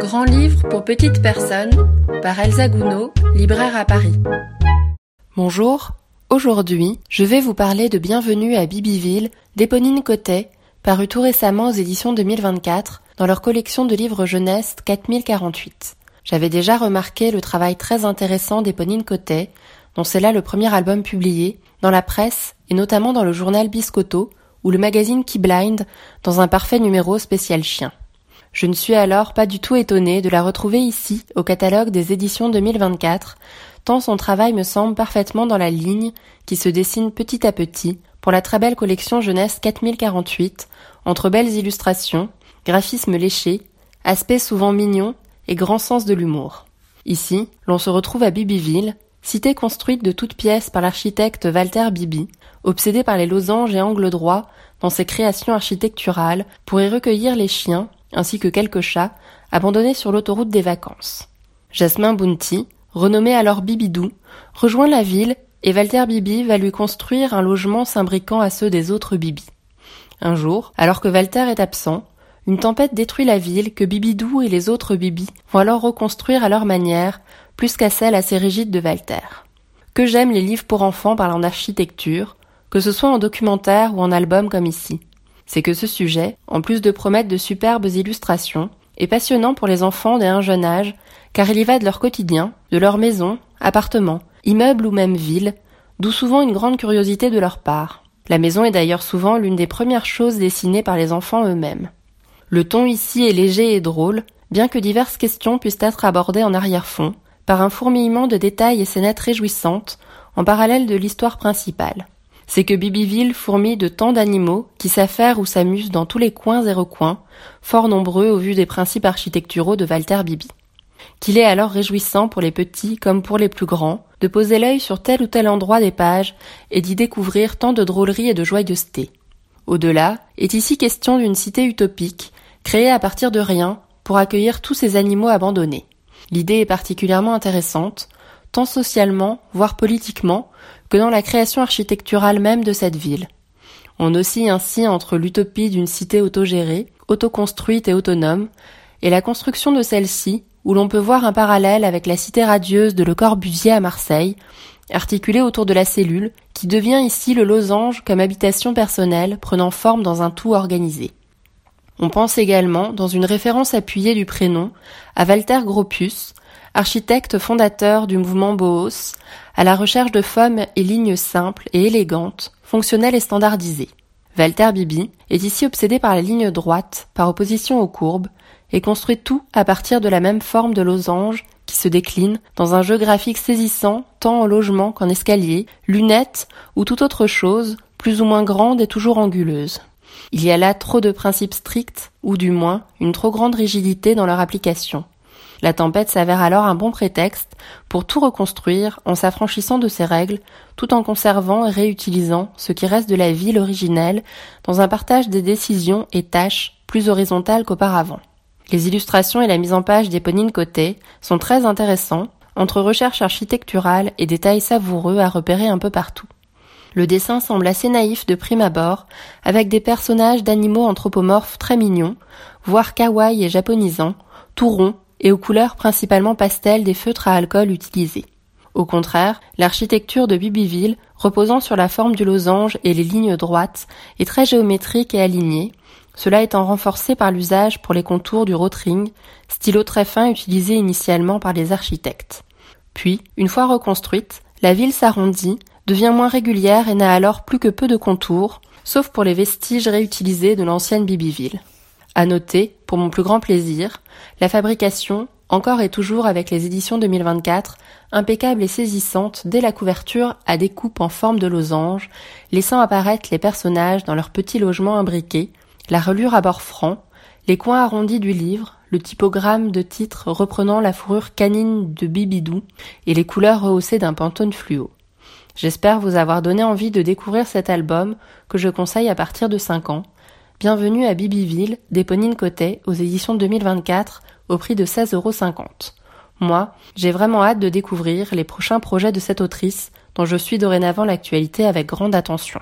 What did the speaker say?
Grand livre pour petites personnes par Elsa Gounod, libraire à Paris. Bonjour, aujourd'hui je vais vous parler de Bienvenue à Bibyville d'Éponine Cotet, paru tout récemment aux éditions 2024 dans leur collection de livres jeunesse 4048. J'avais déjà remarqué le travail très intéressant d'Éponine Cotet, dont c'est là le premier album publié, dans la presse et notamment dans le journal Biscotto ou le magazine Key Blind dans un parfait numéro spécial chien. Je ne suis alors pas du tout étonnée de la retrouver ici, au catalogue des éditions 2024, tant son travail me semble parfaitement dans la ligne qui se dessine petit à petit pour la très belle collection jeunesse 4048, entre belles illustrations, graphismes léchés, aspects souvent mignons et grand sens de l'humour. Ici, l'on se retrouve à Bibyville, cité construite de toutes pièces par l'architecte Walter Bibi, obsédé par les losanges et angles droits dans ses créations architecturales pour y recueillir les chiens, ainsi que quelques chats, abandonnés sur l'autoroute des vacances. Jasmin Bounty, renommé alors Bibidou, rejoint la ville et Walter Bibi va lui construire un logement s'imbriquant à ceux des autres Bibi. Un jour, alors que Walter est absent, une tempête détruit la ville que Bibidou et les autres Bibi vont alors reconstruire à leur manière, plus qu'à celle assez rigide de Walter. Que j'aime les livres pour enfants parlant d'architecture, que ce soit en documentaire ou en album comme ici. C'est que ce sujet, en plus de promettre de superbes illustrations, est passionnant pour les enfants dès un jeune âge, car il y va de leur quotidien, de leur maison, appartement, immeuble ou même ville, d'où souvent une grande curiosité de leur part. La maison est d'ailleurs souvent l'une des premières choses dessinées par les enfants eux-mêmes. Le ton ici est léger et drôle, bien que diverses questions puissent être abordées en arrière-fond, par un fourmillement de détails et scénettes réjouissantes, en parallèle de l'histoire principale c'est que Bibyville fourmille de tant d'animaux qui s'affairent ou s'amusent dans tous les coins et recoins, fort nombreux au vu des principes architecturaux de Walter Bibi. Qu'il est alors réjouissant pour les petits comme pour les plus grands de poser l'œil sur tel ou tel endroit des pages et d'y découvrir tant de drôleries et de joyeuseté. Au-delà est ici question d'une cité utopique, créée à partir de rien pour accueillir tous ces animaux abandonnés. L'idée est particulièrement intéressante, tant socialement, voire politiquement, que dans la création architecturale même de cette ville. On oscille ainsi entre l'utopie d'une cité autogérée, autoconstruite et autonome, et la construction de celle-ci, où l'on peut voir un parallèle avec la cité radieuse de Le Corbusier à Marseille, articulée autour de la cellule, qui devient ici le losange comme habitation personnelle prenant forme dans un tout organisé. On pense également, dans une référence appuyée du prénom, à Walter Gropius, architecte fondateur du mouvement Boos, à la recherche de formes et lignes simples et élégantes, fonctionnelles et standardisées. Walter Bibi est ici obsédé par la ligne droite, par opposition aux courbes, et construit tout à partir de la même forme de losange qui se décline dans un jeu graphique saisissant tant en logement qu'en escalier, lunettes ou toute autre chose, plus ou moins grande et toujours anguleuse. Il y a là trop de principes stricts, ou du moins une trop grande rigidité dans leur application. La tempête s'avère alors un bon prétexte pour tout reconstruire en s'affranchissant de ses règles, tout en conservant et réutilisant ce qui reste de la ville originelle dans un partage des décisions et tâches plus horizontales qu'auparavant. Les illustrations et la mise en page d'Éponine Côté sont très intéressants, entre recherche architecturale et détails savoureux à repérer un peu partout. Le dessin semble assez naïf de prime abord, avec des personnages d'animaux anthropomorphes très mignons, voire kawaii et japonisants, tout ronds, et aux couleurs principalement pastel des feutres à alcool utilisés. Au contraire, l'architecture de Bibyville, reposant sur la forme du losange et les lignes droites, est très géométrique et alignée, cela étant renforcé par l'usage pour les contours du rotring, stylo très fin utilisé initialement par les architectes. Puis, une fois reconstruite, la ville s'arrondit, devient moins régulière et n'a alors plus que peu de contours, sauf pour les vestiges réutilisés de l'ancienne Bibyville. À noter, pour mon plus grand plaisir, la fabrication, encore et toujours avec les éditions 2024, impeccable et saisissante dès la couverture à découpe en forme de losange, laissant apparaître les personnages dans leur petit logement imbriqué, la relure à bord franc, les coins arrondis du livre, le typogramme de titre reprenant la fourrure canine de Bibidou et les couleurs rehaussées d'un pantone fluo. J'espère vous avoir donné envie de découvrir cet album que je conseille à partir de 5 ans, Bienvenue à Bibyville d'Éponine Cotet aux éditions 2024 au prix de 16,50 euros. Moi, j'ai vraiment hâte de découvrir les prochains projets de cette autrice dont je suis dorénavant l'actualité avec grande attention.